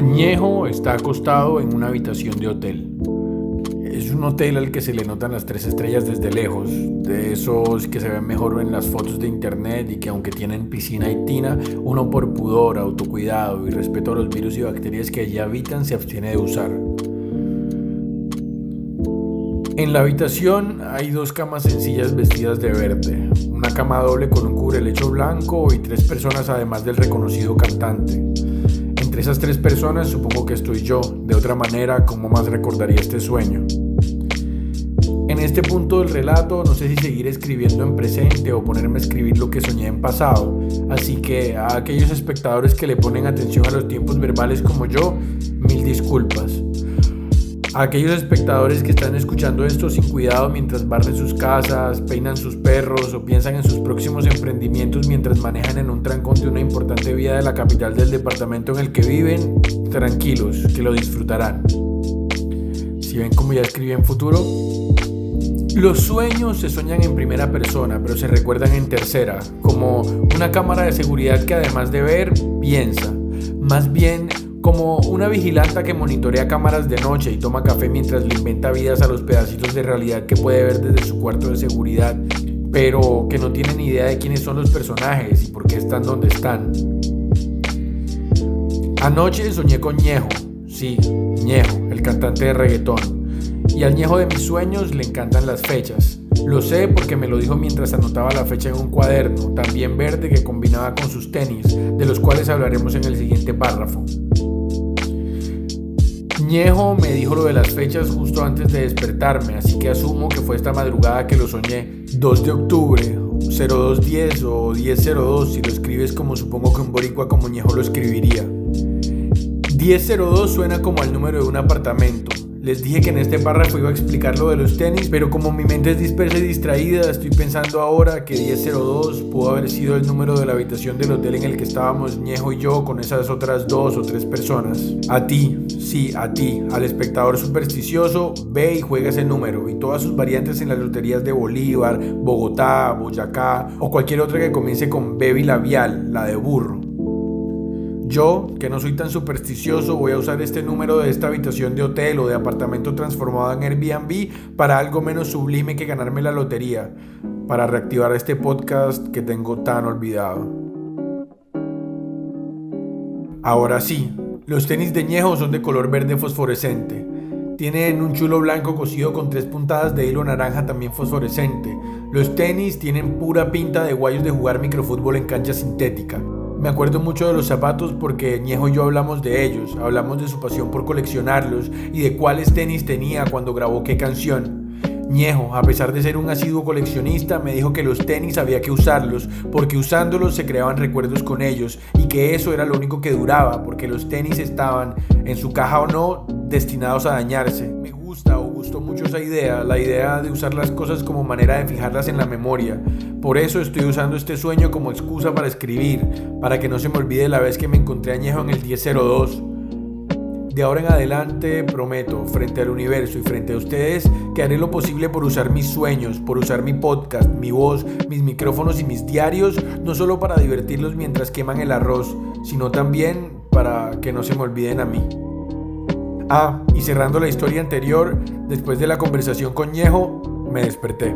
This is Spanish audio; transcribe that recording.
Ñejo está acostado en una habitación de hotel. Es un hotel al que se le notan las tres estrellas desde lejos, de esos que se ven mejor en las fotos de internet y que aunque tienen piscina y tina, uno por pudor, autocuidado y respeto a los virus y bacterias que allí habitan se abstiene de usar. En la habitación hay dos camas sencillas vestidas de verde, una cama doble con un cubrelecho blanco y tres personas además del reconocido cantante esas tres personas supongo que estoy yo, de otra manera, ¿cómo más recordaría este sueño? En este punto del relato no sé si seguir escribiendo en presente o ponerme a escribir lo que soñé en pasado, así que a aquellos espectadores que le ponen atención a los tiempos verbales como yo, mil disculpas. A aquellos espectadores que están escuchando esto sin cuidado mientras barren sus casas, peinan sus perros o piensan en sus próximos emprendimientos mientras manejan en un trancón de una importante vía de la capital del departamento en el que viven, tranquilos, que lo disfrutarán. Si ven como ya escribí en futuro, los sueños se soñan en primera persona, pero se recuerdan en tercera, como una cámara de seguridad que además de ver, piensa. Más bien como una vigilanta que monitorea cámaras de noche y toma café mientras le inventa vidas a los pedacitos de realidad que puede ver desde su cuarto de seguridad, pero que no tiene ni idea de quiénes son los personajes y por qué están donde están. Anoche soñé con Ñejo, sí, Ñejo, el cantante de reggaetón, y al Ñejo de mis sueños le encantan las fechas. Lo sé porque me lo dijo mientras anotaba la fecha en un cuaderno, también verde que combinaba con sus tenis, de los cuales hablaremos en el siguiente párrafo. Ñejo me dijo lo de las fechas justo antes de despertarme, así que asumo que fue esta madrugada que lo soñé. 2 de octubre, 0210 o 1002 si lo escribes como supongo que un boricua como Ñejo lo escribiría. 1002 suena como el número de un apartamento. Les dije que en este párrafo iba a explicar lo de los tenis, pero como mi mente es dispersa y distraída, estoy pensando ahora que 1002 pudo haber sido el número de la habitación del hotel en el que estábamos Ñejo y yo con esas otras dos o tres personas. A ti, sí, a ti, al espectador supersticioso, ve y juega ese número y todas sus variantes en las loterías de Bolívar, Bogotá, Boyacá o cualquier otra que comience con B labial, la de burro. Yo, que no soy tan supersticioso, voy a usar este número de esta habitación de hotel o de apartamento transformado en Airbnb para algo menos sublime que ganarme la lotería, para reactivar este podcast que tengo tan olvidado. Ahora sí, los tenis de Ñejo son de color verde fosforescente. Tienen un chulo blanco cosido con tres puntadas de hilo naranja también fosforescente. Los tenis tienen pura pinta de guayos de jugar microfútbol en cancha sintética. Me acuerdo mucho de los zapatos porque Ñejo y yo hablamos de ellos, hablamos de su pasión por coleccionarlos y de cuáles tenis tenía cuando grabó qué canción. Ñejo, a pesar de ser un asiduo coleccionista, me dijo que los tenis había que usarlos, porque usándolos se creaban recuerdos con ellos y que eso era lo único que duraba, porque los tenis estaban, en su caja o no, destinados a dañarse gusta o gustó mucho esa idea, la idea de usar las cosas como manera de fijarlas en la memoria. Por eso estoy usando este sueño como excusa para escribir, para que no se me olvide la vez que me encontré añejo en el 1002. De ahora en adelante prometo, frente al universo y frente a ustedes, que haré lo posible por usar mis sueños, por usar mi podcast, mi voz, mis micrófonos y mis diarios, no solo para divertirlos mientras queman el arroz, sino también para que no se me olviden a mí. Ah, y cerrando la historia anterior, después de la conversación con Ñejo, me desperté.